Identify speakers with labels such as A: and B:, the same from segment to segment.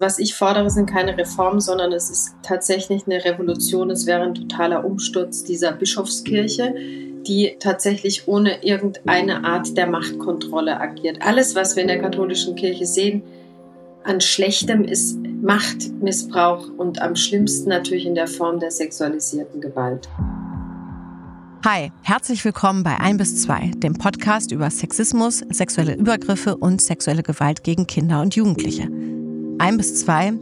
A: Was ich fordere, sind keine Reformen, sondern es ist tatsächlich eine Revolution. Es wäre ein totaler Umsturz dieser Bischofskirche, die tatsächlich ohne irgendeine Art der Machtkontrolle agiert. Alles, was wir in der katholischen Kirche sehen, an Schlechtem ist Machtmissbrauch und am schlimmsten natürlich in der Form der sexualisierten Gewalt.
B: Hi, herzlich willkommen bei 1 bis 2, dem Podcast über Sexismus, sexuelle Übergriffe und sexuelle Gewalt gegen Kinder und Jugendliche. Ein bis zwei?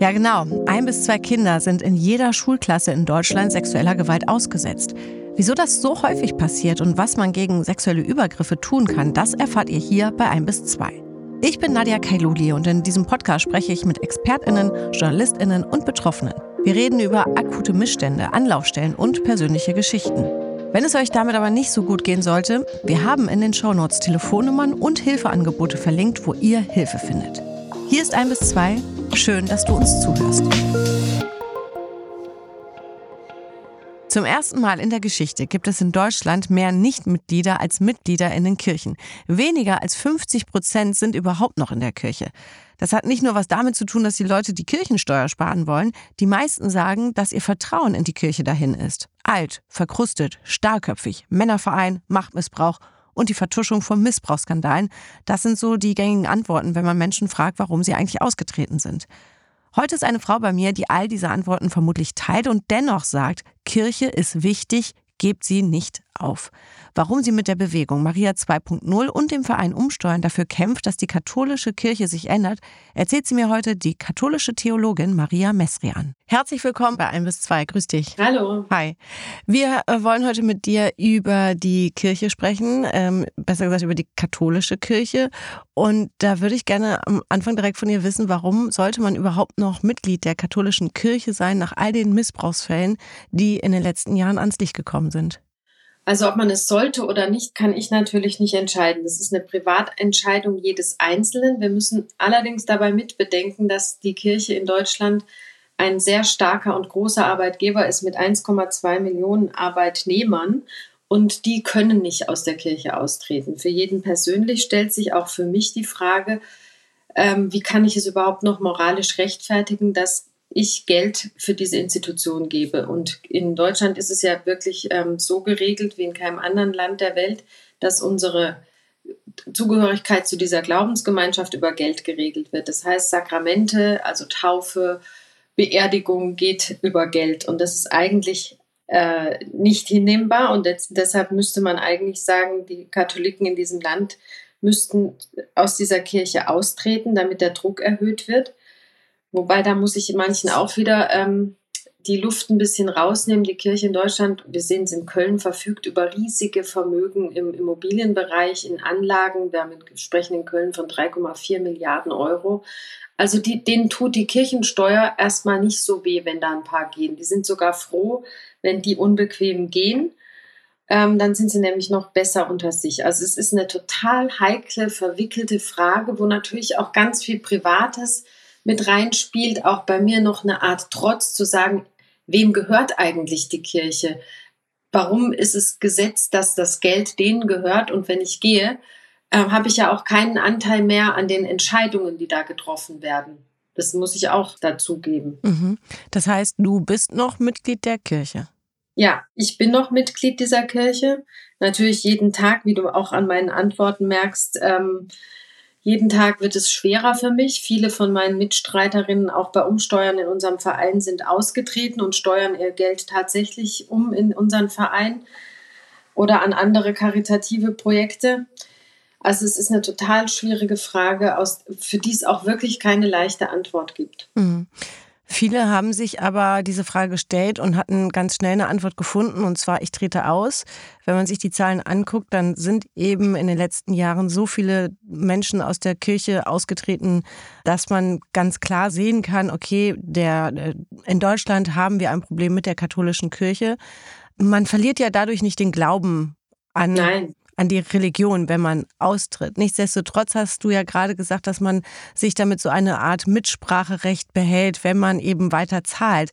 B: Ja genau, ein bis zwei Kinder sind in jeder Schulklasse in Deutschland sexueller Gewalt ausgesetzt. Wieso das so häufig passiert und was man gegen sexuelle Übergriffe tun kann, das erfahrt ihr hier bei ein bis zwei. Ich bin Nadia Kailuli und in diesem Podcast spreche ich mit ExpertInnen, JournalistInnen und Betroffenen. Wir reden über akute Missstände, Anlaufstellen und persönliche Geschichten. Wenn es euch damit aber nicht so gut gehen sollte, wir haben in den Shownotes Telefonnummern und Hilfeangebote verlinkt, wo ihr Hilfe findet. Hier ist ein bis zwei. Schön, dass du uns zuhörst. Zum ersten Mal in der Geschichte gibt es in Deutschland mehr Nichtmitglieder als Mitglieder in den Kirchen. Weniger als 50 Prozent sind überhaupt noch in der Kirche. Das hat nicht nur was damit zu tun, dass die Leute die Kirchensteuer sparen wollen. Die meisten sagen, dass ihr Vertrauen in die Kirche dahin ist. Alt, verkrustet, starrköpfig, Männerverein, Machtmissbrauch und die Vertuschung von Missbrauchsskandalen. Das sind so die gängigen Antworten, wenn man Menschen fragt, warum sie eigentlich ausgetreten sind. Heute ist eine Frau bei mir, die all diese Antworten vermutlich teilt und dennoch sagt, Kirche ist wichtig, gebt sie nicht auf. Warum sie mit der Bewegung Maria 2.0 und dem Verein Umsteuern dafür kämpft, dass die katholische Kirche sich ändert, erzählt sie mir heute die katholische Theologin Maria Mesrian. Herzlich willkommen bei 1 bis 2. Grüß dich.
A: Hallo.
B: Hi. Wir äh, wollen heute mit dir über die Kirche sprechen, ähm, besser gesagt über die katholische Kirche. Und da würde ich gerne am Anfang direkt von dir wissen, warum sollte man überhaupt noch Mitglied der katholischen Kirche sein nach all den Missbrauchsfällen, die in den letzten Jahren ans Licht gekommen sind?
A: Also ob man es sollte oder nicht, kann ich natürlich nicht entscheiden. Das ist eine Privatentscheidung jedes Einzelnen. Wir müssen allerdings dabei mitbedenken, dass die Kirche in Deutschland ein sehr starker und großer Arbeitgeber ist mit 1,2 Millionen Arbeitnehmern und die können nicht aus der Kirche austreten. Für jeden persönlich stellt sich auch für mich die Frage, ähm, wie kann ich es überhaupt noch moralisch rechtfertigen, dass ich Geld für diese Institution gebe. Und in Deutschland ist es ja wirklich ähm, so geregelt wie in keinem anderen Land der Welt, dass unsere Zugehörigkeit zu dieser Glaubensgemeinschaft über Geld geregelt wird. Das heißt, Sakramente, also Taufe, Beerdigung geht über Geld. Und das ist eigentlich äh, nicht hinnehmbar. Und jetzt, deshalb müsste man eigentlich sagen, die Katholiken in diesem Land müssten aus dieser Kirche austreten, damit der Druck erhöht wird. Wobei da muss ich manchen auch wieder ähm, die Luft ein bisschen rausnehmen. Die Kirche in Deutschland, wir sehen es in Köln, verfügt über riesige Vermögen im Immobilienbereich, in Anlagen. Wir sprechen in Köln von 3,4 Milliarden Euro. Also die, denen tut die Kirchensteuer erstmal nicht so weh, wenn da ein paar gehen. Die sind sogar froh, wenn die unbequem gehen. Ähm, dann sind sie nämlich noch besser unter sich. Also es ist eine total heikle, verwickelte Frage, wo natürlich auch ganz viel Privates mit reinspielt, auch bei mir noch eine Art Trotz zu sagen, wem gehört eigentlich die Kirche? Warum ist es gesetzt, dass das Geld denen gehört und wenn ich gehe, äh, habe ich ja auch keinen Anteil mehr an den Entscheidungen, die da getroffen werden. Das muss ich auch dazugeben.
B: Mhm. Das heißt, du bist noch Mitglied der Kirche.
A: Ja, ich bin noch Mitglied dieser Kirche. Natürlich jeden Tag, wie du auch an meinen Antworten merkst, ähm, jeden Tag wird es schwerer für mich. Viele von meinen Mitstreiterinnen, auch bei Umsteuern in unserem Verein, sind ausgetreten und steuern ihr Geld tatsächlich um in unseren Verein oder an andere karitative Projekte. Also es ist eine total schwierige Frage, für die es auch wirklich keine leichte Antwort gibt.
B: Mhm. Viele haben sich aber diese Frage gestellt und hatten ganz schnell eine Antwort gefunden, und zwar ich trete aus. Wenn man sich die Zahlen anguckt, dann sind eben in den letzten Jahren so viele Menschen aus der Kirche ausgetreten, dass man ganz klar sehen kann, okay, der, äh, in Deutschland haben wir ein Problem mit der katholischen Kirche. Man verliert ja dadurch nicht den Glauben an Nein an die Religion, wenn man austritt. Nichtsdestotrotz hast du ja gerade gesagt, dass man sich damit so eine Art Mitspracherecht behält, wenn man eben weiter zahlt.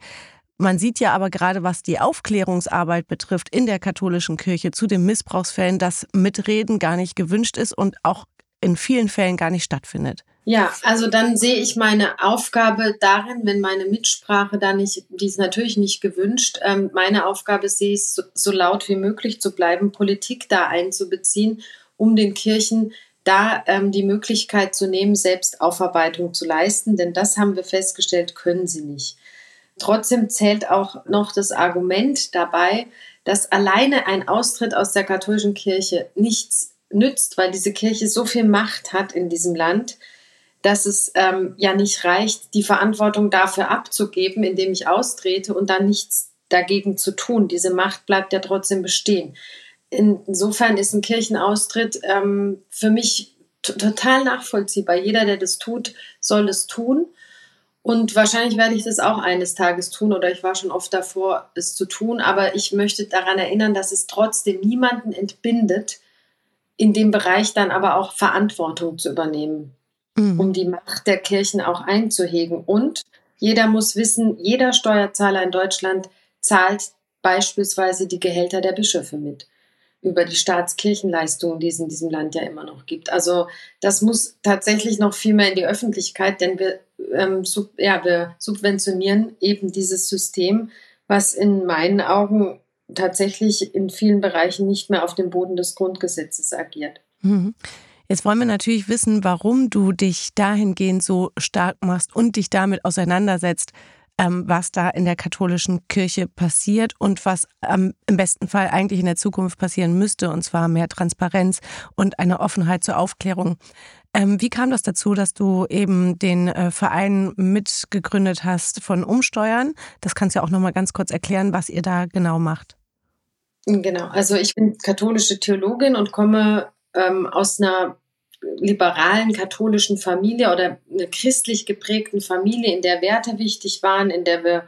B: Man sieht ja aber gerade, was die Aufklärungsarbeit betrifft in der katholischen Kirche zu den Missbrauchsfällen, dass Mitreden gar nicht gewünscht ist und auch in vielen Fällen gar nicht stattfindet.
A: Ja, also dann sehe ich meine Aufgabe darin, wenn meine Mitsprache da nicht, die ist natürlich nicht gewünscht, ähm, meine Aufgabe sehe ich, so, so laut wie möglich zu bleiben, Politik da einzubeziehen, um den Kirchen da ähm, die Möglichkeit zu nehmen, selbst Aufarbeitung zu leisten, denn das haben wir festgestellt, können sie nicht. Trotzdem zählt auch noch das Argument dabei, dass alleine ein Austritt aus der katholischen Kirche nichts nützt, weil diese Kirche so viel Macht hat in diesem Land, dass es ähm, ja nicht reicht, die Verantwortung dafür abzugeben, indem ich austrete und dann nichts dagegen zu tun. Diese Macht bleibt ja trotzdem bestehen. Insofern ist ein Kirchenaustritt ähm, für mich total nachvollziehbar. Jeder, der das tut, soll es tun. Und wahrscheinlich werde ich das auch eines Tages tun oder ich war schon oft davor, es zu tun. Aber ich möchte daran erinnern, dass es trotzdem niemanden entbindet, in dem Bereich dann aber auch Verantwortung zu übernehmen mhm. um die Macht der Kirchen auch einzuhegen. Und jeder muss wissen, jeder Steuerzahler in Deutschland zahlt beispielsweise die Gehälter der Bischöfe mit über die Staatskirchenleistungen, die es in diesem Land ja immer noch gibt. Also das muss tatsächlich noch viel mehr in die Öffentlichkeit, denn wir, ähm, sub, ja, wir subventionieren eben dieses System, was in meinen Augen tatsächlich in vielen Bereichen nicht mehr auf dem Boden des Grundgesetzes agiert.
B: Mhm. Jetzt wollen wir natürlich wissen, warum du dich dahingehend so stark machst und dich damit auseinandersetzt, ähm, was da in der katholischen Kirche passiert und was ähm, im besten Fall eigentlich in der Zukunft passieren müsste, und zwar mehr Transparenz und eine Offenheit zur Aufklärung. Ähm, wie kam das dazu, dass du eben den äh, Verein mitgegründet hast von Umsteuern? Das kannst du ja auch noch mal ganz kurz erklären, was ihr da genau macht.
A: Genau, also ich bin katholische Theologin und komme ähm, aus einer liberalen katholischen Familie oder einer christlich geprägten Familie, in der Werte wichtig waren, in der wir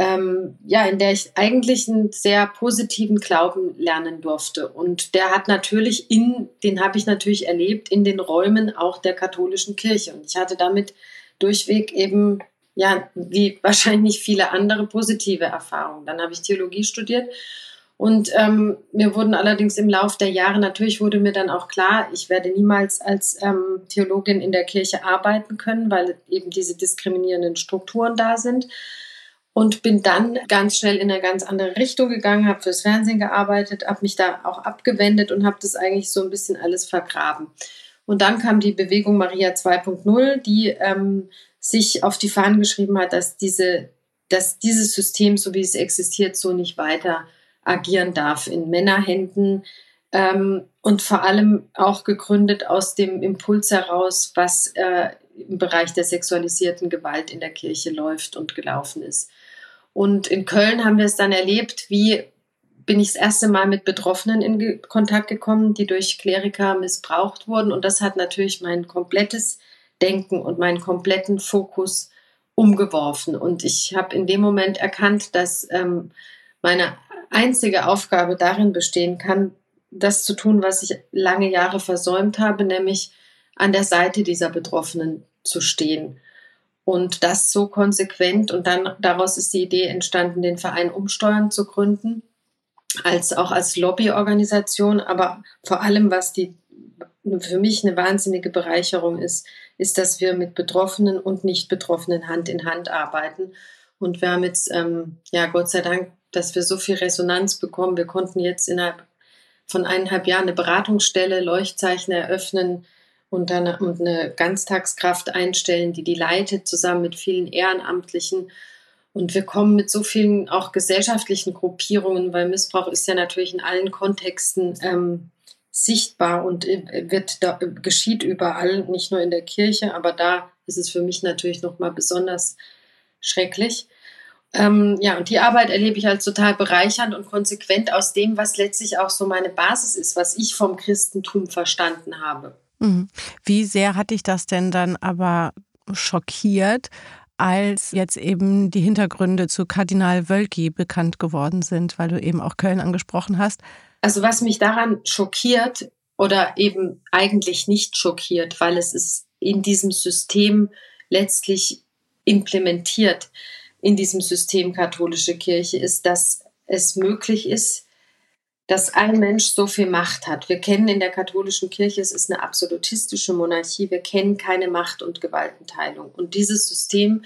A: ähm, ja, in der ich eigentlich einen sehr positiven Glauben lernen durfte. Und der hat natürlich in, den habe ich natürlich erlebt, in den Räumen auch der katholischen Kirche. Und ich hatte damit durchweg eben, ja, wie wahrscheinlich viele andere positive Erfahrungen. Dann habe ich Theologie studiert und ähm, mir wurden allerdings im Lauf der Jahre, natürlich wurde mir dann auch klar, ich werde niemals als ähm, Theologin in der Kirche arbeiten können, weil eben diese diskriminierenden Strukturen da sind. Und bin dann ganz schnell in eine ganz andere Richtung gegangen, habe fürs Fernsehen gearbeitet, habe mich da auch abgewendet und habe das eigentlich so ein bisschen alles vergraben. Und dann kam die Bewegung Maria 2.0, die ähm, sich auf die Fahnen geschrieben hat, dass, diese, dass dieses System, so wie es existiert, so nicht weiter agieren darf in Männerhänden ähm, und vor allem auch gegründet aus dem Impuls heraus, was äh, im Bereich der sexualisierten Gewalt in der Kirche läuft und gelaufen ist. Und in Köln haben wir es dann erlebt, wie bin ich das erste Mal mit Betroffenen in Kontakt gekommen, die durch Kleriker missbraucht wurden. Und das hat natürlich mein komplettes Denken und meinen kompletten Fokus umgeworfen. Und ich habe in dem Moment erkannt, dass ähm, meine einzige Aufgabe darin bestehen kann, das zu tun, was ich lange Jahre versäumt habe, nämlich an der Seite dieser Betroffenen zu stehen. Und das so konsequent. Und dann daraus ist die Idee entstanden, den Verein Umsteuern zu gründen, als auch als Lobbyorganisation. Aber vor allem, was die für mich eine wahnsinnige Bereicherung ist, ist, dass wir mit Betroffenen und Nicht-Betroffenen Hand in Hand arbeiten. Und wir haben jetzt, ähm, ja, Gott sei Dank dass wir so viel Resonanz bekommen. Wir konnten jetzt innerhalb von eineinhalb Jahren eine Beratungsstelle, Leuchtzeichen eröffnen und, dann, und eine Ganztagskraft einstellen, die die leitet, zusammen mit vielen Ehrenamtlichen. Und wir kommen mit so vielen auch gesellschaftlichen Gruppierungen, weil Missbrauch ist ja natürlich in allen Kontexten ähm, sichtbar und äh, wird da, geschieht überall, nicht nur in der Kirche, aber da ist es für mich natürlich noch mal besonders schrecklich. Ähm, ja, und die Arbeit erlebe ich als total bereichernd und konsequent aus dem, was letztlich auch so meine Basis ist, was ich vom Christentum verstanden habe.
B: Mhm. Wie sehr hat dich das denn dann aber schockiert, als jetzt eben die Hintergründe zu Kardinal Wölki bekannt geworden sind, weil du eben auch Köln angesprochen hast?
A: Also was mich daran schockiert oder eben eigentlich nicht schockiert, weil es ist in diesem System letztlich implementiert in diesem System katholische Kirche ist, dass es möglich ist, dass ein Mensch so viel Macht hat. Wir kennen in der katholischen Kirche, es ist eine absolutistische Monarchie, wir kennen keine Macht- und Gewaltenteilung. Und dieses System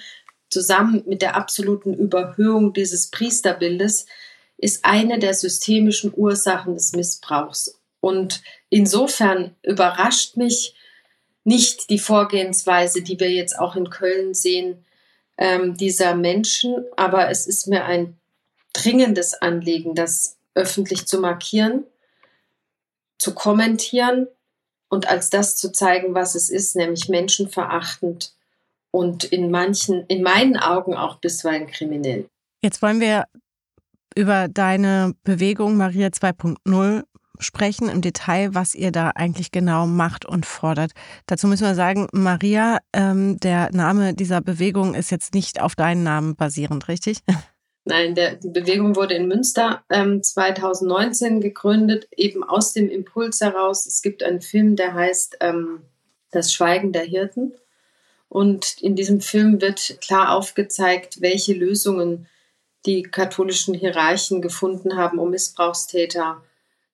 A: zusammen mit der absoluten Überhöhung dieses Priesterbildes ist eine der systemischen Ursachen des Missbrauchs. Und insofern überrascht mich nicht die Vorgehensweise, die wir jetzt auch in Köln sehen, ähm, dieser Menschen, aber es ist mir ein dringendes Anliegen, das öffentlich zu markieren, zu kommentieren und als das zu zeigen, was es ist, nämlich menschenverachtend und in manchen, in meinen Augen auch bisweilen kriminell.
B: Jetzt wollen wir über deine Bewegung Maria 2.0 sprechen im Detail, was ihr da eigentlich genau macht und fordert. Dazu müssen wir sagen, Maria, ähm, der Name dieser Bewegung ist jetzt nicht auf deinen Namen basierend, richtig?
A: Nein, der, die Bewegung wurde in Münster ähm, 2019 gegründet, eben aus dem Impuls heraus. Es gibt einen Film, der heißt ähm, Das Schweigen der Hirten. Und in diesem Film wird klar aufgezeigt, welche Lösungen die katholischen Hierarchen gefunden haben, um Missbrauchstäter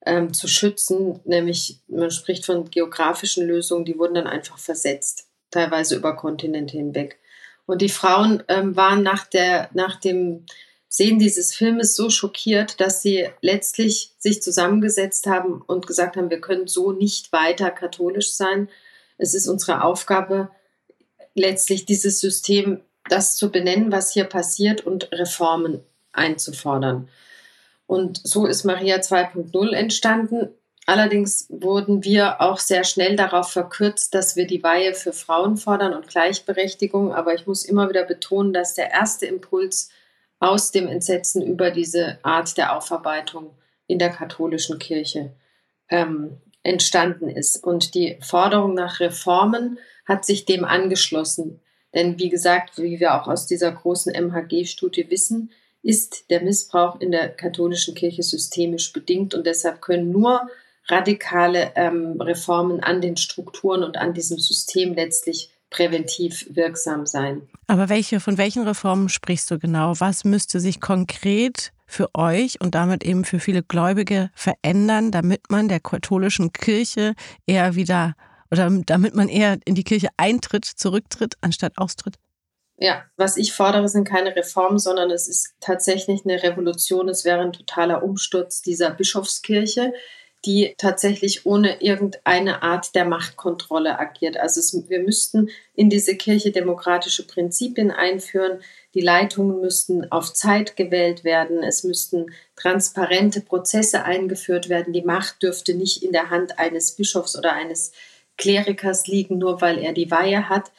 A: ähm, zu schützen. Nämlich, man spricht von geografischen Lösungen, die wurden dann einfach versetzt, teilweise über Kontinente hinweg. Und die Frauen ähm, waren nach, der, nach dem Sehen dieses Filmes so schockiert, dass sie letztlich sich zusammengesetzt haben und gesagt haben, wir können so nicht weiter katholisch sein. Es ist unsere Aufgabe, letztlich dieses System, das zu benennen, was hier passiert und Reformen einzufordern. Und so ist Maria 2.0 entstanden. Allerdings wurden wir auch sehr schnell darauf verkürzt, dass wir die Weihe für Frauen fordern und Gleichberechtigung. Aber ich muss immer wieder betonen, dass der erste Impuls aus dem Entsetzen über diese Art der Aufarbeitung in der katholischen Kirche ähm, entstanden ist. Und die Forderung nach Reformen hat sich dem angeschlossen. Denn wie gesagt, wie wir auch aus dieser großen MHG-Studie wissen, ist der Missbrauch in der katholischen Kirche systemisch bedingt und deshalb können nur radikale ähm, Reformen an den Strukturen und an diesem System letztlich präventiv wirksam sein.
B: Aber welche, von welchen Reformen sprichst du genau? Was müsste sich konkret für euch und damit eben für viele Gläubige verändern, damit man der katholischen Kirche eher wieder oder damit man eher in die Kirche eintritt, zurücktritt, anstatt austritt?
A: Ja, was ich fordere, sind keine Reformen, sondern es ist tatsächlich eine Revolution. Es wäre ein totaler Umsturz dieser Bischofskirche, die tatsächlich ohne irgendeine Art der Machtkontrolle agiert. Also es, wir müssten in diese Kirche demokratische Prinzipien einführen. Die Leitungen müssten auf Zeit gewählt werden. Es müssten transparente Prozesse eingeführt werden. Die Macht dürfte nicht in der Hand eines Bischofs oder eines Klerikers liegen, nur weil er die Weihe hat.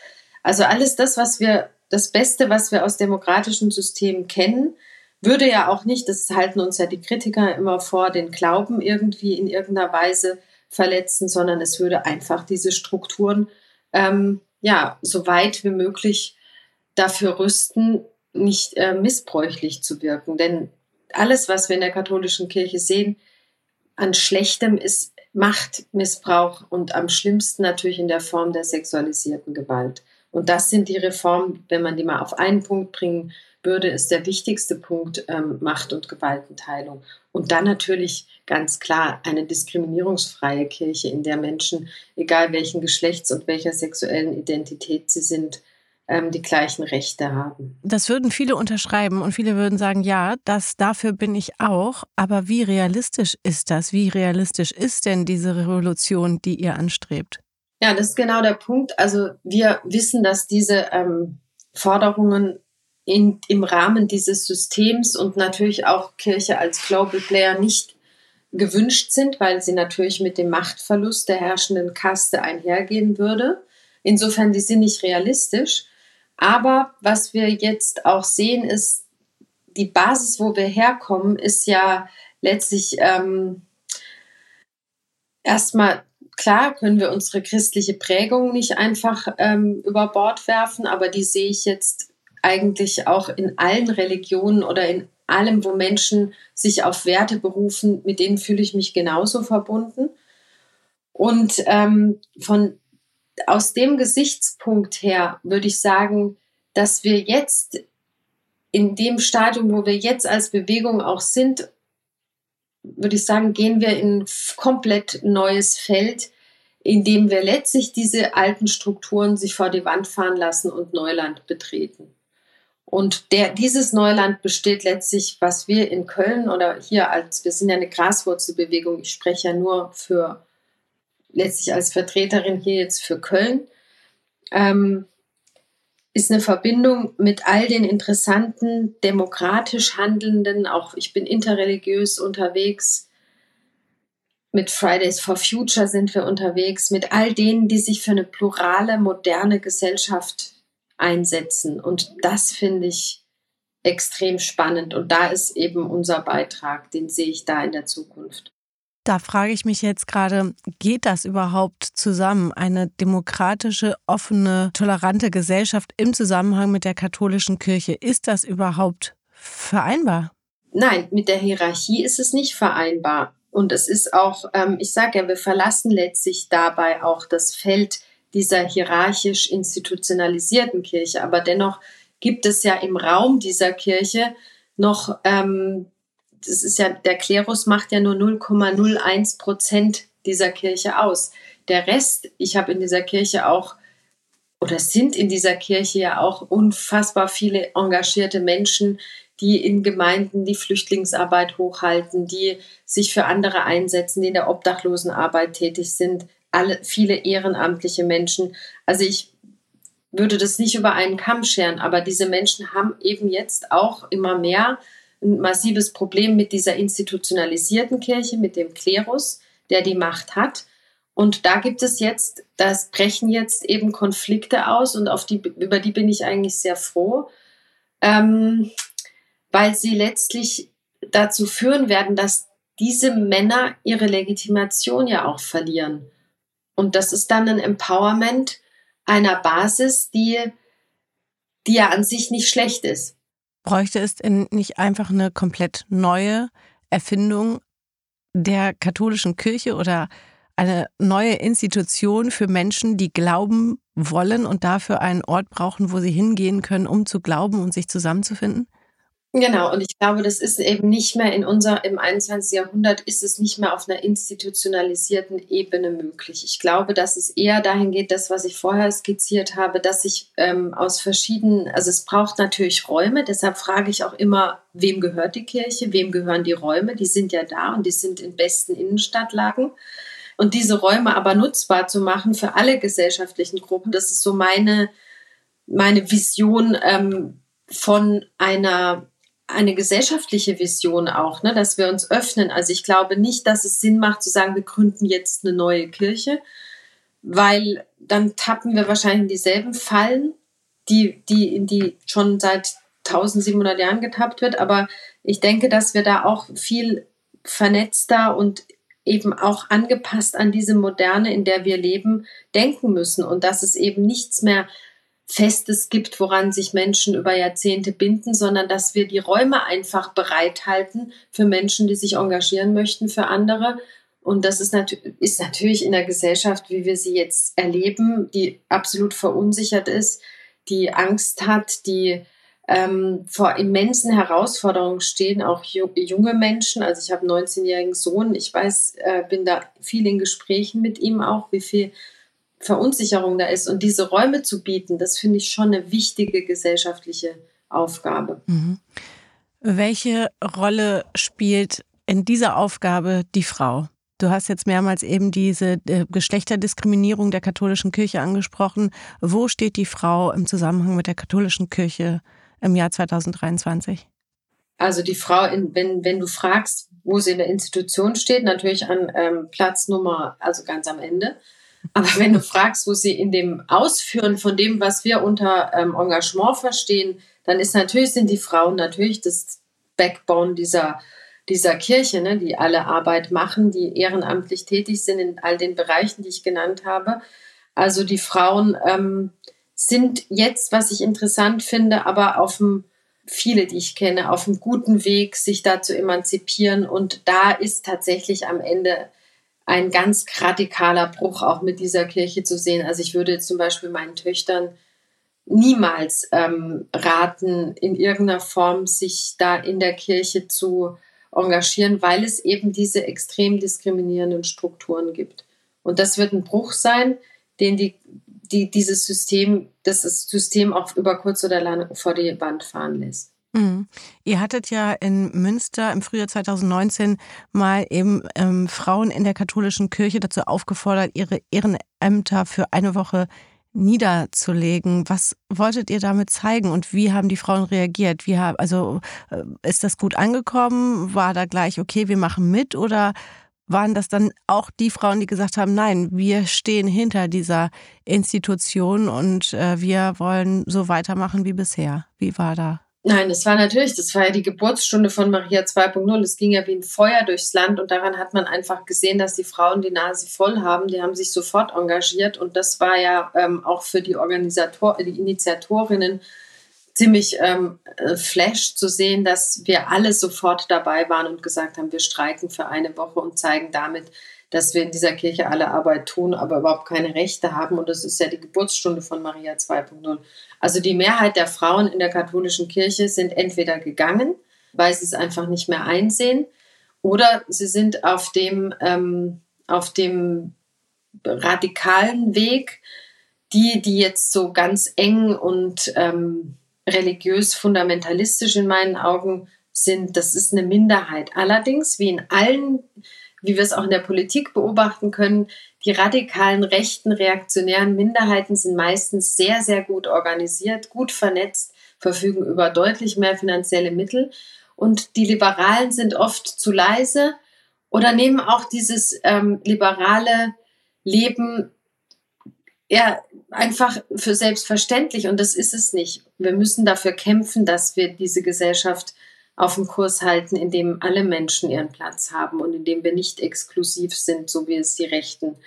A: Also alles das, was wir das Beste, was wir aus demokratischen Systemen kennen, würde ja auch nicht, das halten uns ja die Kritiker immer vor, den Glauben irgendwie in irgendeiner Weise verletzen, sondern es würde einfach diese Strukturen ähm, ja so weit wie möglich dafür rüsten, nicht äh, missbräuchlich zu wirken. Denn alles, was wir in der katholischen Kirche sehen, an Schlechtem ist Machtmissbrauch und am schlimmsten natürlich in der Form der sexualisierten Gewalt. Und das sind die Reformen, wenn man die mal auf einen Punkt bringen würde, ist der wichtigste Punkt ähm, Macht- und Gewaltenteilung. Und dann natürlich ganz klar eine diskriminierungsfreie Kirche, in der Menschen, egal welchen Geschlechts und welcher sexuellen Identität sie sind, ähm, die gleichen Rechte haben.
B: Das würden viele unterschreiben und viele würden sagen, ja, das dafür bin ich auch. Aber wie realistisch ist das? Wie realistisch ist denn diese Revolution, die ihr anstrebt?
A: Ja, das ist genau der Punkt. Also wir wissen, dass diese ähm, Forderungen in, im Rahmen dieses Systems und natürlich auch Kirche als Global Player nicht gewünscht sind, weil sie natürlich mit dem Machtverlust der herrschenden Kaste einhergehen würde. Insofern, die sind nicht realistisch. Aber was wir jetzt auch sehen, ist, die Basis, wo wir herkommen, ist ja letztlich ähm, erstmal Klar können wir unsere christliche Prägung nicht einfach ähm, über Bord werfen, aber die sehe ich jetzt eigentlich auch in allen Religionen oder in allem, wo Menschen sich auf Werte berufen, mit denen fühle ich mich genauso verbunden. Und ähm, von aus dem Gesichtspunkt her würde ich sagen, dass wir jetzt in dem Stadium, wo wir jetzt als Bewegung auch sind, würde ich sagen, gehen wir in ein komplett neues Feld, in dem wir letztlich diese alten Strukturen sich vor die Wand fahren lassen und Neuland betreten. Und der, dieses Neuland besteht letztlich, was wir in Köln oder hier als, wir sind ja eine Graswurzelbewegung, ich spreche ja nur für, letztlich als Vertreterin hier jetzt für Köln, ähm, ist eine Verbindung mit all den interessanten, demokratisch handelnden, auch ich bin interreligiös unterwegs, mit Fridays for Future sind wir unterwegs, mit all denen, die sich für eine plurale, moderne Gesellschaft einsetzen. Und das finde ich extrem spannend. Und da ist eben unser Beitrag, den sehe ich da in der Zukunft.
B: Da frage ich mich jetzt gerade, geht das überhaupt zusammen? Eine demokratische, offene, tolerante Gesellschaft im Zusammenhang mit der katholischen Kirche. Ist das überhaupt vereinbar?
A: Nein, mit der Hierarchie ist es nicht vereinbar. Und es ist auch, ähm, ich sage ja, wir verlassen letztlich dabei auch das Feld dieser hierarchisch institutionalisierten Kirche. Aber dennoch gibt es ja im Raum dieser Kirche noch ähm, das ist ja, der Klerus macht ja nur 0,01 Prozent dieser Kirche aus. Der Rest, ich habe in dieser Kirche auch, oder sind in dieser Kirche ja auch unfassbar viele engagierte Menschen, die in Gemeinden die Flüchtlingsarbeit hochhalten, die sich für andere einsetzen, die in der Obdachlosenarbeit tätig sind, alle, viele ehrenamtliche Menschen. Also ich würde das nicht über einen Kamm scheren, aber diese Menschen haben eben jetzt auch immer mehr ein massives Problem mit dieser institutionalisierten Kirche, mit dem Klerus, der die Macht hat. Und da gibt es jetzt, das brechen jetzt eben Konflikte aus und auf die, über die bin ich eigentlich sehr froh, ähm, weil sie letztlich dazu führen werden, dass diese Männer ihre Legitimation ja auch verlieren. Und das ist dann ein Empowerment einer Basis, die, die ja an sich nicht schlecht ist.
B: Bräuchte es nicht einfach eine komplett neue Erfindung der katholischen Kirche oder eine neue Institution für Menschen, die glauben wollen und dafür einen Ort brauchen, wo sie hingehen können, um zu glauben und sich zusammenzufinden?
A: Genau, und ich glaube, das ist eben nicht mehr in unser, im 21. Jahrhundert ist es nicht mehr auf einer institutionalisierten Ebene möglich. Ich glaube, dass es eher dahin geht, das, was ich vorher skizziert habe, dass ich ähm, aus verschiedenen, also es braucht natürlich Räume, deshalb frage ich auch immer, wem gehört die Kirche, wem gehören die Räume? Die sind ja da und die sind in besten Innenstadtlagen. Und diese Räume aber nutzbar zu machen für alle gesellschaftlichen Gruppen, das ist so meine, meine Vision ähm, von einer eine gesellschaftliche Vision auch, ne, dass wir uns öffnen. Also ich glaube nicht, dass es Sinn macht zu sagen, wir gründen jetzt eine neue Kirche, weil dann tappen wir wahrscheinlich in dieselben Fallen, die, die, in die schon seit 1700 Jahren getappt wird. Aber ich denke, dass wir da auch viel vernetzter und eben auch angepasst an diese Moderne, in der wir leben, denken müssen und dass es eben nichts mehr Festes gibt, woran sich Menschen über Jahrzehnte binden, sondern dass wir die Räume einfach bereithalten für Menschen, die sich engagieren möchten für andere. Und das ist, nat ist natürlich in der Gesellschaft, wie wir sie jetzt erleben, die absolut verunsichert ist, die Angst hat, die ähm, vor immensen Herausforderungen stehen, auch junge Menschen. Also ich habe einen 19-jährigen Sohn, ich weiß, äh, bin da viel in Gesprächen mit ihm auch, wie viel Verunsicherung da ist. Und diese Räume zu bieten, das finde ich schon eine wichtige gesellschaftliche Aufgabe. Mhm.
B: Welche Rolle spielt in dieser Aufgabe die Frau? Du hast jetzt mehrmals eben diese äh, Geschlechterdiskriminierung der katholischen Kirche angesprochen. Wo steht die Frau im Zusammenhang mit der katholischen Kirche im Jahr 2023?
A: Also die Frau, in, wenn, wenn du fragst, wo sie in der Institution steht, natürlich an ähm, Platz Nummer, also ganz am Ende. Aber wenn du fragst, wo sie in dem Ausführen von dem, was wir unter ähm, Engagement verstehen, dann ist natürlich, sind die Frauen natürlich das Backbone dieser, dieser Kirche, ne, die alle Arbeit machen, die ehrenamtlich tätig sind in all den Bereichen, die ich genannt habe. Also die Frauen ähm, sind jetzt, was ich interessant finde, aber auf dem, viele, die ich kenne, auf einem guten Weg, sich da zu emanzipieren. Und da ist tatsächlich am Ende ein ganz radikaler Bruch auch mit dieser Kirche zu sehen. Also ich würde zum Beispiel meinen Töchtern niemals ähm, raten, in irgendeiner Form sich da in der Kirche zu engagieren, weil es eben diese extrem diskriminierenden Strukturen gibt. Und das wird ein Bruch sein, den die, die dieses System, das System auch über kurz oder lang vor die Wand fahren lässt.
B: Mhm. Ihr hattet ja in Münster im Frühjahr 2019 mal eben ähm, Frauen in der katholischen Kirche dazu aufgefordert, ihre Ehrenämter für eine Woche niederzulegen. Was wolltet ihr damit zeigen und wie haben die Frauen reagiert? Wie haben, also äh, ist das gut angekommen? War da gleich, okay, wir machen mit oder waren das dann auch die Frauen, die gesagt haben, nein, wir stehen hinter dieser Institution und äh, wir wollen so weitermachen wie bisher? Wie war da
A: Nein, das war natürlich, das war ja die Geburtsstunde von Maria 2.0. Es ging ja wie ein Feuer durchs Land und daran hat man einfach gesehen, dass die Frauen die Nase voll haben. Die haben sich sofort engagiert und das war ja ähm, auch für die Organisator, die Initiatorinnen ziemlich ähm, äh, flash zu sehen, dass wir alle sofort dabei waren und gesagt haben, wir streiken für eine Woche und zeigen damit, dass wir in dieser Kirche alle Arbeit tun, aber überhaupt keine Rechte haben. Und das ist ja die Geburtsstunde von Maria 2.0. Also die Mehrheit der Frauen in der katholischen Kirche sind entweder gegangen, weil sie es einfach nicht mehr einsehen, oder sie sind auf dem, ähm, auf dem radikalen Weg, die, die jetzt so ganz eng und ähm, religiös fundamentalistisch in meinen Augen sind, das ist eine Minderheit. Allerdings, wie in allen wie wir es auch in der Politik beobachten können, die radikalen rechten reaktionären Minderheiten sind meistens sehr, sehr gut organisiert, gut vernetzt, verfügen über deutlich mehr finanzielle Mittel. Und die Liberalen sind oft zu leise oder nehmen auch dieses ähm, liberale Leben ja einfach für selbstverständlich. Und das ist es nicht. Wir müssen dafür kämpfen, dass wir diese Gesellschaft auf dem Kurs halten, in dem alle Menschen ihren Platz haben und in dem wir nicht exklusiv sind, so wie es die rechten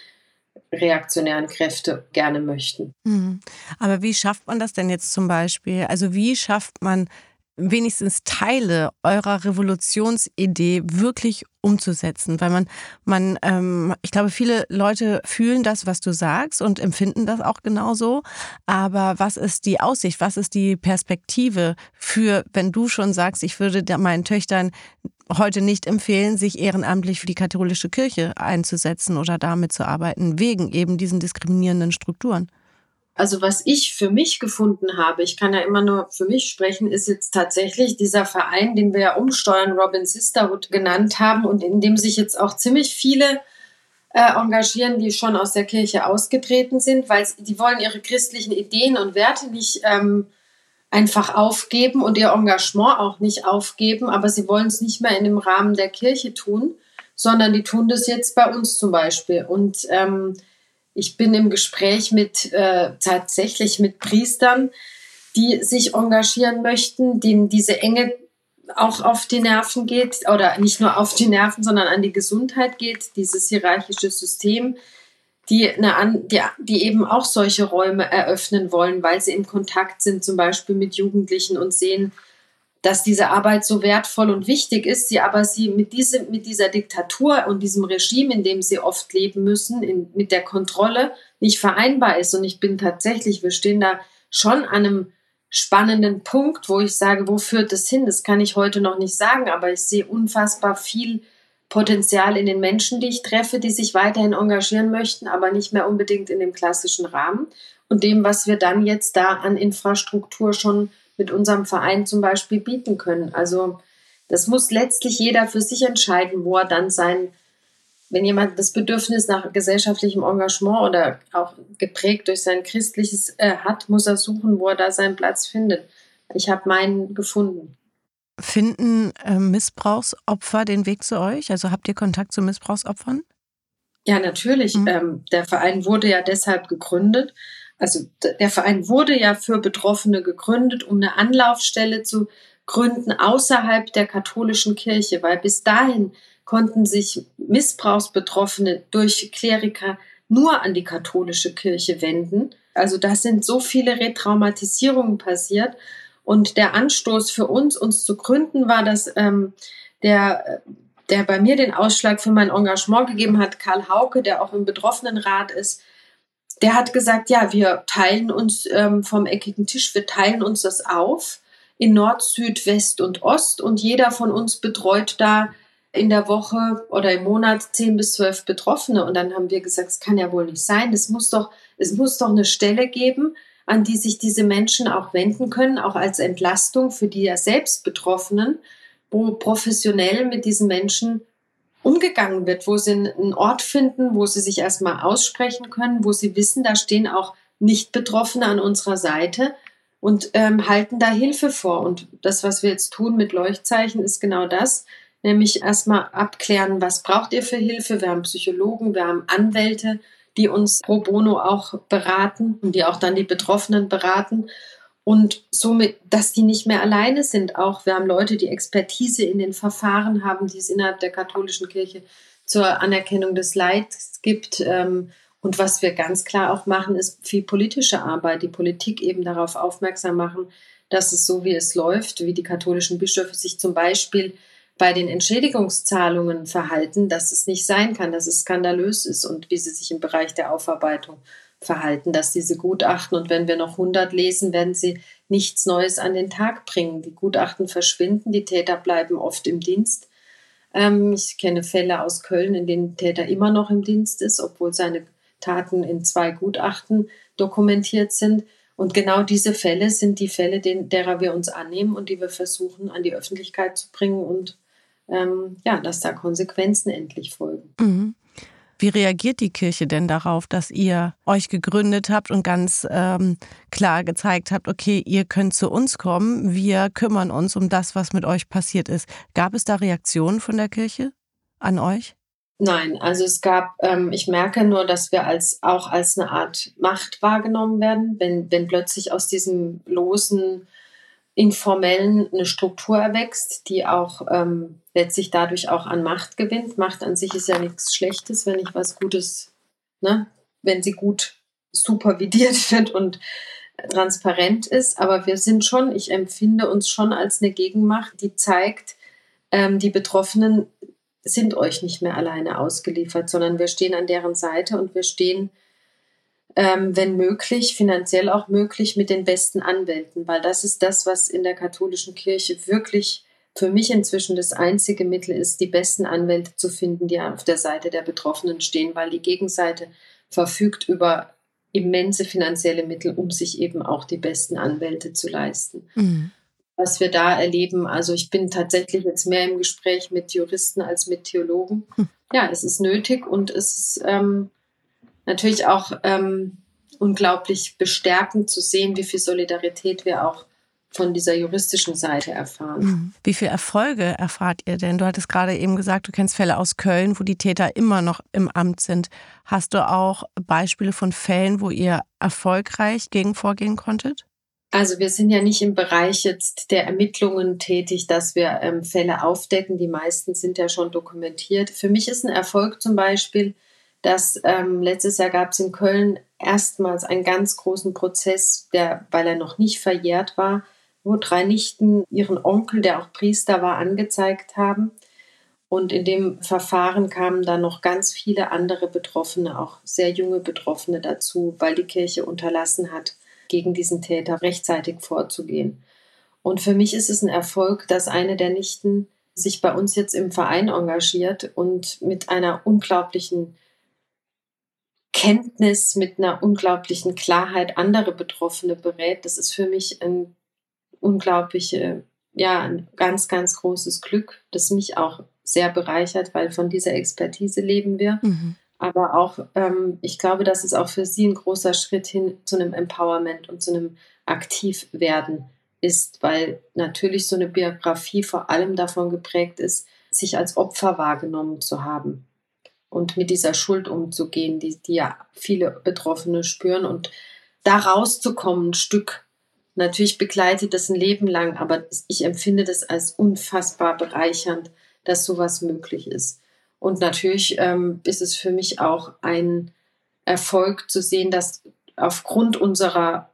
A: reaktionären Kräfte gerne möchten.
B: Mhm. Aber wie schafft man das denn jetzt zum Beispiel? Also wie schafft man wenigstens Teile eurer Revolutionsidee wirklich umzusetzen, weil man, man, ähm, ich glaube, viele Leute fühlen das, was du sagst und empfinden das auch genauso. Aber was ist die Aussicht? Was ist die Perspektive für, wenn du schon sagst, ich würde meinen Töchtern heute nicht empfehlen, sich ehrenamtlich für die katholische Kirche einzusetzen oder damit zu arbeiten, wegen eben diesen diskriminierenden Strukturen?
A: Also was ich für mich gefunden habe, ich kann ja immer nur für mich sprechen, ist jetzt tatsächlich dieser Verein, den wir ja umsteuern, Robin Sisterhood genannt haben und in dem sich jetzt auch ziemlich viele äh, engagieren, die schon aus der Kirche ausgetreten sind, weil die wollen ihre christlichen Ideen und Werte nicht ähm, einfach aufgeben und ihr Engagement auch nicht aufgeben, aber sie wollen es nicht mehr in dem Rahmen der Kirche tun, sondern die tun das jetzt bei uns zum Beispiel. Und ähm, ich bin im Gespräch mit äh, tatsächlich mit Priestern, die sich engagieren möchten, denen diese Enge auch auf die Nerven geht oder nicht nur auf die Nerven, sondern an die Gesundheit geht, dieses hierarchische System, die, eine, die, die eben auch solche Räume eröffnen wollen, weil sie im Kontakt sind, zum Beispiel mit Jugendlichen und sehen, dass diese Arbeit so wertvoll und wichtig ist, sie aber sie mit, diese, mit dieser Diktatur und diesem Regime, in dem sie oft leben müssen, in, mit der Kontrolle nicht vereinbar ist. Und ich bin tatsächlich, wir stehen da schon an einem spannenden Punkt, wo ich sage, wo führt das hin? Das kann ich heute noch nicht sagen, aber ich sehe unfassbar viel Potenzial in den Menschen, die ich treffe, die sich weiterhin engagieren möchten, aber nicht mehr unbedingt in dem klassischen Rahmen und dem, was wir dann jetzt da an Infrastruktur schon mit unserem Verein zum Beispiel bieten können. Also das muss letztlich jeder für sich entscheiden, wo er dann sein, wenn jemand das Bedürfnis nach gesellschaftlichem Engagement oder auch geprägt durch sein christliches äh, hat, muss er suchen, wo er da seinen Platz findet. Ich habe meinen gefunden.
B: Finden äh, Missbrauchsopfer den Weg zu euch? Also habt ihr Kontakt zu Missbrauchsopfern?
A: Ja, natürlich. Mhm. Ähm, der Verein wurde ja deshalb gegründet, also der Verein wurde ja für Betroffene gegründet, um eine Anlaufstelle zu gründen außerhalb der katholischen Kirche, weil bis dahin konnten sich Missbrauchsbetroffene durch Kleriker nur an die katholische Kirche wenden. Also da sind so viele Retraumatisierungen passiert. Und der Anstoß für uns, uns zu gründen, war, dass ähm, der, der bei mir den Ausschlag für mein Engagement gegeben hat, Karl Hauke, der auch im Betroffenenrat ist, der hat gesagt, ja, wir teilen uns ähm, vom eckigen Tisch, wir teilen uns das auf. in Nord, Süd, West und Ost und jeder von uns betreut da in der Woche oder im Monat zehn bis zwölf Betroffene. Und dann haben wir gesagt, es kann ja wohl nicht sein. Es muss doch, es muss doch eine Stelle geben, an die sich diese Menschen auch wenden können, auch als Entlastung für die ja selbst Betroffenen, wo professionell mit diesen Menschen umgegangen wird, wo sie einen Ort finden, wo sie sich erstmal aussprechen können, wo sie wissen, da stehen auch Nicht-Betroffene an unserer Seite und ähm, halten da Hilfe vor. Und das, was wir jetzt tun mit Leuchtzeichen, ist genau das, nämlich erstmal abklären, was braucht ihr für Hilfe. Wir haben Psychologen, wir haben Anwälte, die uns pro bono auch beraten und die auch dann die Betroffenen beraten. Und somit, dass die nicht mehr alleine sind. Auch wir haben Leute, die Expertise in den Verfahren haben, die es innerhalb der katholischen Kirche zur Anerkennung des Leids gibt. Ähm, und was wir ganz klar auch machen, ist viel politische Arbeit, die Politik eben darauf aufmerksam machen, dass es so wie es läuft, wie die katholischen Bischöfe sich zum Beispiel bei den Entschädigungszahlungen verhalten, dass es nicht sein kann, dass es skandalös ist und wie sie sich im Bereich der Aufarbeitung verhalten, dass diese Gutachten, und wenn wir noch 100 lesen, werden sie nichts Neues an den Tag bringen. Die Gutachten verschwinden, die Täter bleiben oft im Dienst. Ähm, ich kenne Fälle aus Köln, in denen Täter immer noch im Dienst ist, obwohl seine Taten in zwei Gutachten dokumentiert sind. Und genau diese Fälle sind die Fälle, derer wir uns annehmen und die wir versuchen an die Öffentlichkeit zu bringen und ähm, ja, dass da Konsequenzen endlich folgen.
B: Mhm. Wie reagiert die Kirche denn darauf, dass ihr euch gegründet habt und ganz ähm, klar gezeigt habt, okay, ihr könnt zu uns kommen, wir kümmern uns um das, was mit euch passiert ist? Gab es da Reaktionen von der Kirche an euch?
A: Nein, also es gab, ähm, ich merke nur, dass wir als auch als eine Art Macht wahrgenommen werden, wenn, wenn plötzlich aus diesem losen, informellen eine Struktur erwächst, die auch ähm, letztlich dadurch auch an Macht gewinnt. Macht an sich ist ja nichts Schlechtes, wenn ich was Gutes, ne, wenn sie gut supervidiert wird und transparent ist. Aber wir sind schon, ich empfinde uns schon als eine Gegenmacht, die zeigt, ähm, die Betroffenen sind euch nicht mehr alleine ausgeliefert, sondern wir stehen an deren Seite und wir stehen, ähm, wenn möglich, finanziell auch möglich, mit den besten Anwälten, weil das ist das, was in der katholischen Kirche wirklich für mich inzwischen das einzige Mittel ist, die besten Anwälte zu finden, die auf der Seite der Betroffenen stehen, weil die Gegenseite verfügt über immense finanzielle Mittel, um sich eben auch die besten Anwälte zu leisten. Mhm was wir da erleben. Also ich bin tatsächlich jetzt mehr im Gespräch mit Juristen als mit Theologen. Hm. Ja, es ist nötig und es ist ähm, natürlich auch ähm, unglaublich bestärkend zu sehen, wie viel Solidarität wir auch von dieser juristischen Seite erfahren. Hm.
B: Wie viele Erfolge erfahrt ihr denn? Du hattest gerade eben gesagt, du kennst Fälle aus Köln, wo die Täter immer noch im Amt sind. Hast du auch Beispiele von Fällen, wo ihr erfolgreich gegen vorgehen konntet?
A: Also wir sind ja nicht im Bereich jetzt der Ermittlungen tätig, dass wir ähm, Fälle aufdecken. Die meisten sind ja schon dokumentiert. Für mich ist ein Erfolg zum Beispiel, dass ähm, letztes Jahr gab es in Köln erstmals einen ganz großen Prozess, der, weil er noch nicht verjährt war, wo drei Nichten ihren Onkel, der auch Priester war, angezeigt haben. Und in dem Verfahren kamen dann noch ganz viele andere Betroffene, auch sehr junge Betroffene dazu, weil die Kirche unterlassen hat, gegen diesen Täter rechtzeitig vorzugehen. Und für mich ist es ein Erfolg, dass eine der Nichten sich bei uns jetzt im Verein engagiert und mit einer unglaublichen Kenntnis, mit einer unglaublichen Klarheit andere Betroffene berät. Das ist für mich ein unglaubliche, ja, ein ganz, ganz großes Glück, das mich auch sehr bereichert, weil von dieser Expertise leben wir. Mhm aber auch, ähm, ich glaube, dass es auch für sie ein großer Schritt hin zu einem Empowerment und zu einem Aktivwerden ist, weil natürlich so eine Biografie vor allem davon geprägt ist, sich als Opfer wahrgenommen zu haben und mit dieser Schuld umzugehen, die, die ja viele Betroffene spüren und da rauszukommen, ein Stück. Natürlich begleitet das ein Leben lang, aber ich empfinde das als unfassbar bereichernd, dass sowas möglich ist. Und natürlich ähm, ist es für mich auch ein Erfolg zu sehen, dass aufgrund unserer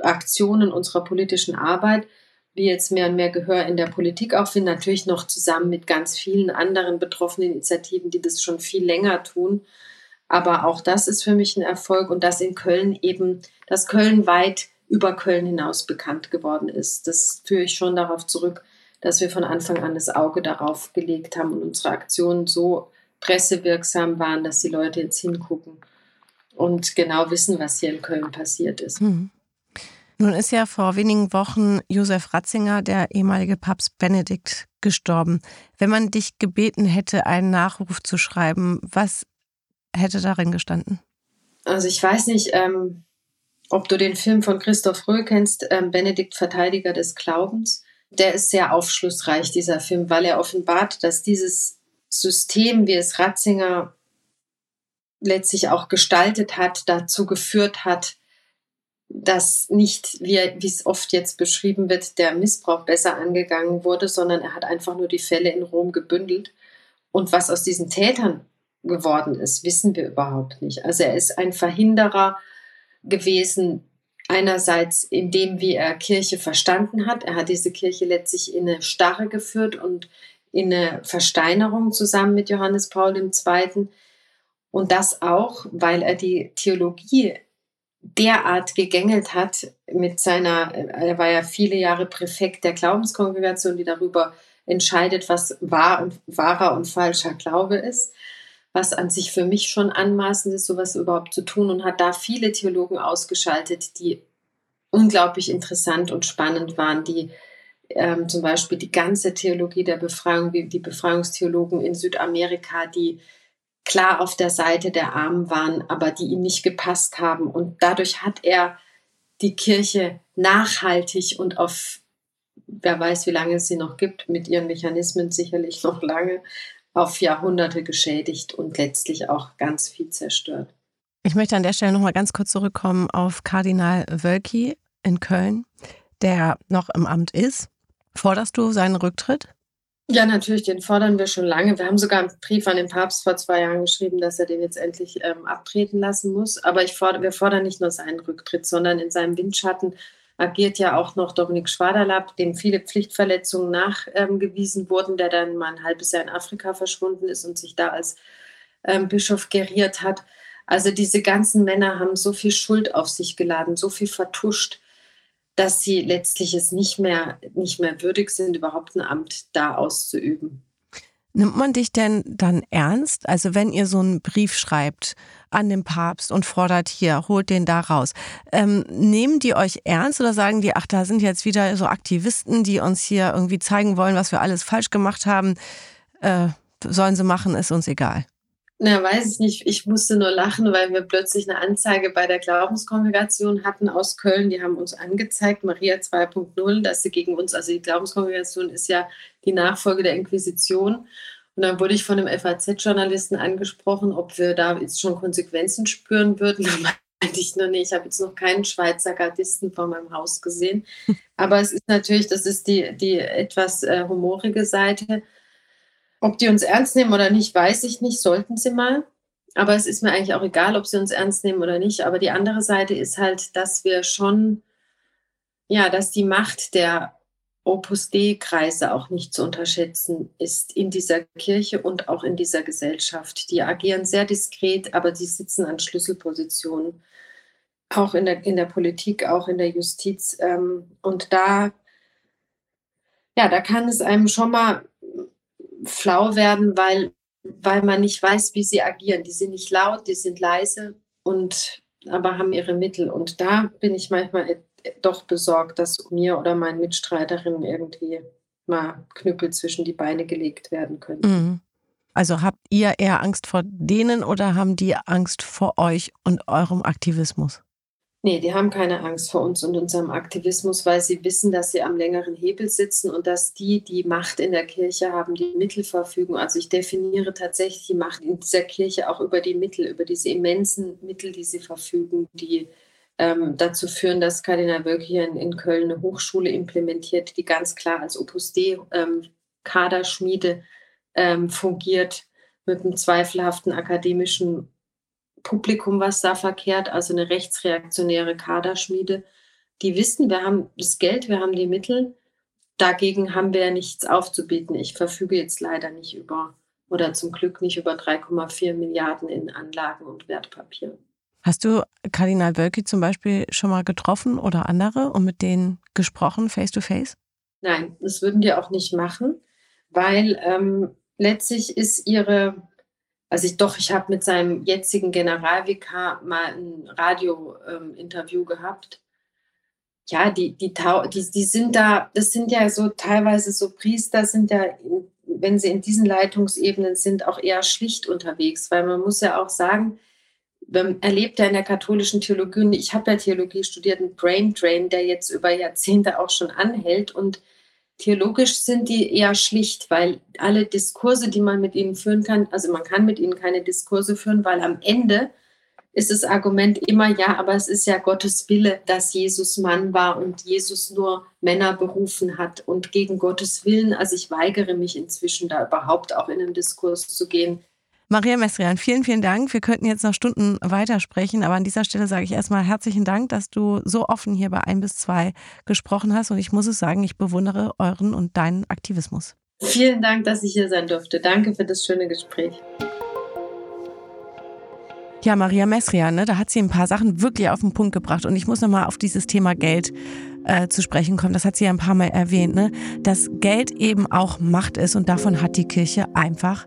A: Aktionen, unserer politischen Arbeit, jetzt mehr und mehr Gehör in der Politik auch finden, natürlich noch zusammen mit ganz vielen anderen betroffenen Initiativen, die das schon viel länger tun. Aber auch das ist für mich ein Erfolg und dass in Köln eben, dass Köln weit über Köln hinaus bekannt geworden ist. Das führe ich schon darauf zurück, dass wir von Anfang an das Auge darauf gelegt haben und unsere Aktionen so pressewirksam waren, dass die Leute jetzt hingucken und genau wissen, was hier in Köln passiert ist. Hm.
B: Nun ist ja vor wenigen Wochen Josef Ratzinger, der ehemalige Papst Benedikt, gestorben. Wenn man dich gebeten hätte, einen Nachruf zu schreiben, was hätte darin gestanden?
A: Also ich weiß nicht, ähm, ob du den Film von Christoph Röhl kennst, ähm, Benedikt Verteidiger des Glaubens. Der ist sehr aufschlussreich, dieser Film, weil er offenbart, dass dieses System, wie es Ratzinger letztlich auch gestaltet hat, dazu geführt hat, dass nicht, wie, es oft jetzt beschrieben wird, der Missbrauch besser angegangen wurde, sondern er hat einfach nur die Fälle in Rom gebündelt. Und was aus diesen Tätern geworden ist, wissen wir überhaupt nicht. Also er ist ein Verhinderer gewesen, einerseits in dem, wie er Kirche verstanden hat. Er hat diese Kirche letztlich in eine Starre geführt und in eine Versteinerung zusammen mit Johannes Paul II. Und das auch, weil er die Theologie derart gegängelt hat mit seiner, er war ja viele Jahre Präfekt der Glaubenskongregation, die darüber entscheidet, was wahr und wahrer und falscher Glaube ist, was an sich für mich schon anmaßend ist, sowas überhaupt zu tun und hat da viele Theologen ausgeschaltet, die unglaublich interessant und spannend waren, die ähm, zum Beispiel die ganze Theologie der Befreiung, die Befreiungstheologen in Südamerika, die klar auf der Seite der Armen waren, aber die ihm nicht gepasst haben. Und dadurch hat er die Kirche nachhaltig und auf, wer weiß, wie lange es sie noch gibt, mit ihren Mechanismen sicherlich noch lange, auf Jahrhunderte geschädigt und letztlich auch ganz viel zerstört.
B: Ich möchte an der Stelle noch mal ganz kurz zurückkommen auf Kardinal Wölki in Köln, der noch im Amt ist. Forderst du seinen Rücktritt?
A: Ja, natürlich, den fordern wir schon lange. Wir haben sogar einen Brief an den Papst vor zwei Jahren geschrieben, dass er den jetzt endlich ähm, abtreten lassen muss. Aber ich fordere, wir fordern nicht nur seinen Rücktritt, sondern in seinem Windschatten agiert ja auch noch Dominik Schwaderlapp, dem viele Pflichtverletzungen nachgewiesen ähm, wurden, der dann mal ein halbes Jahr in Afrika verschwunden ist und sich da als ähm, Bischof geriert hat. Also diese ganzen Männer haben so viel Schuld auf sich geladen, so viel vertuscht dass sie letztlich es nicht mehr, nicht mehr würdig sind, überhaupt ein Amt da auszuüben.
B: Nimmt man dich denn dann ernst? Also wenn ihr so einen Brief schreibt an den Papst und fordert hier, holt den da raus. Ähm, nehmen die euch ernst oder sagen die, ach, da sind jetzt wieder so Aktivisten, die uns hier irgendwie zeigen wollen, was wir alles falsch gemacht haben? Äh, sollen sie machen, ist uns egal.
A: Na, weiß ich nicht. Ich musste nur lachen, weil wir plötzlich eine Anzeige bei der Glaubenskongregation hatten aus Köln. Die haben uns angezeigt, Maria 2.0, dass sie gegen uns, also die Glaubenskongregation ist ja die Nachfolge der Inquisition. Und dann wurde ich von einem FAZ-Journalisten angesprochen, ob wir da jetzt schon Konsequenzen spüren würden. Da meinte ich nur, nee, ich habe jetzt noch keinen Schweizer Gardisten vor meinem Haus gesehen. Aber es ist natürlich, das ist die, die etwas äh, humorige Seite ob die uns ernst nehmen oder nicht, weiß ich nicht, sollten sie mal. Aber es ist mir eigentlich auch egal, ob sie uns ernst nehmen oder nicht. Aber die andere Seite ist halt, dass wir schon, ja, dass die Macht der Opus Dei-Kreise auch nicht zu unterschätzen ist in dieser Kirche und auch in dieser Gesellschaft. Die agieren sehr diskret, aber die sitzen an Schlüsselpositionen, auch in der, in der Politik, auch in der Justiz. Ähm, und da, ja, da kann es einem schon mal flau werden, weil, weil man nicht weiß, wie sie agieren. Die sind nicht laut, die sind leise und aber haben ihre Mittel. Und da bin ich manchmal doch besorgt, dass mir oder meinen Mitstreiterinnen irgendwie mal Knüppel zwischen die Beine gelegt werden können. Mhm.
B: Also habt ihr eher Angst vor denen oder haben die Angst vor euch und eurem Aktivismus?
A: Nee, die haben keine Angst vor uns und unserem Aktivismus, weil sie wissen, dass sie am längeren Hebel sitzen und dass die, die Macht in der Kirche haben, die Mittel verfügen. Also ich definiere tatsächlich die Macht in dieser Kirche auch über die Mittel, über diese immensen Mittel, die sie verfügen, die ähm, dazu führen, dass Kardinal Wölke hier in, in, Köln eine Hochschule implementiert, die ganz klar als Opus Dei ähm, Kaderschmiede ähm, fungiert mit einem zweifelhaften akademischen Publikum, was da verkehrt, also eine rechtsreaktionäre Kaderschmiede. Die wissen, wir haben das Geld, wir haben die Mittel. Dagegen haben wir ja nichts aufzubieten. Ich verfüge jetzt leider nicht über oder zum Glück nicht über 3,4 Milliarden in Anlagen und Wertpapieren.
B: Hast du Kardinal Wölki zum Beispiel schon mal getroffen oder andere und mit denen gesprochen, face to face?
A: Nein, das würden die auch nicht machen, weil ähm, letztlich ist ihre, also ich doch, ich habe mit seinem jetzigen Generalvikar mal ein Radio-Interview ähm, gehabt. Ja, die, die, die, die sind da, das sind ja so teilweise so Priester, sind ja, wenn sie in diesen Leitungsebenen sind, auch eher schlicht unterwegs, weil man muss ja auch sagen, erlebt ja in der katholischen Theologie, und ich habe ja Theologie studiert, einen Brain Drain, der jetzt über Jahrzehnte auch schon anhält. Und theologisch sind die eher schlicht, weil alle Diskurse, die man mit ihnen führen kann, also man kann mit ihnen keine Diskurse führen, weil am Ende ist das Argument immer, ja, aber es ist ja Gottes Wille, dass Jesus Mann war und Jesus nur Männer berufen hat und gegen Gottes Willen. Also ich weigere mich inzwischen da überhaupt auch in einen Diskurs zu gehen.
B: Maria Messrian, vielen, vielen Dank. Wir könnten jetzt noch Stunden weitersprechen, aber an dieser Stelle sage ich erstmal herzlichen Dank, dass du so offen hier bei ein bis zwei gesprochen hast. Und ich muss es sagen, ich bewundere euren und deinen Aktivismus.
A: Vielen Dank, dass ich hier sein durfte. Danke für das schöne Gespräch.
B: Ja, Maria Messrian, ne, da hat sie ein paar Sachen wirklich auf den Punkt gebracht. Und ich muss nochmal auf dieses Thema Geld äh, zu sprechen kommen. Das hat sie ja ein paar Mal erwähnt, ne? dass Geld eben auch Macht ist und davon hat die Kirche einfach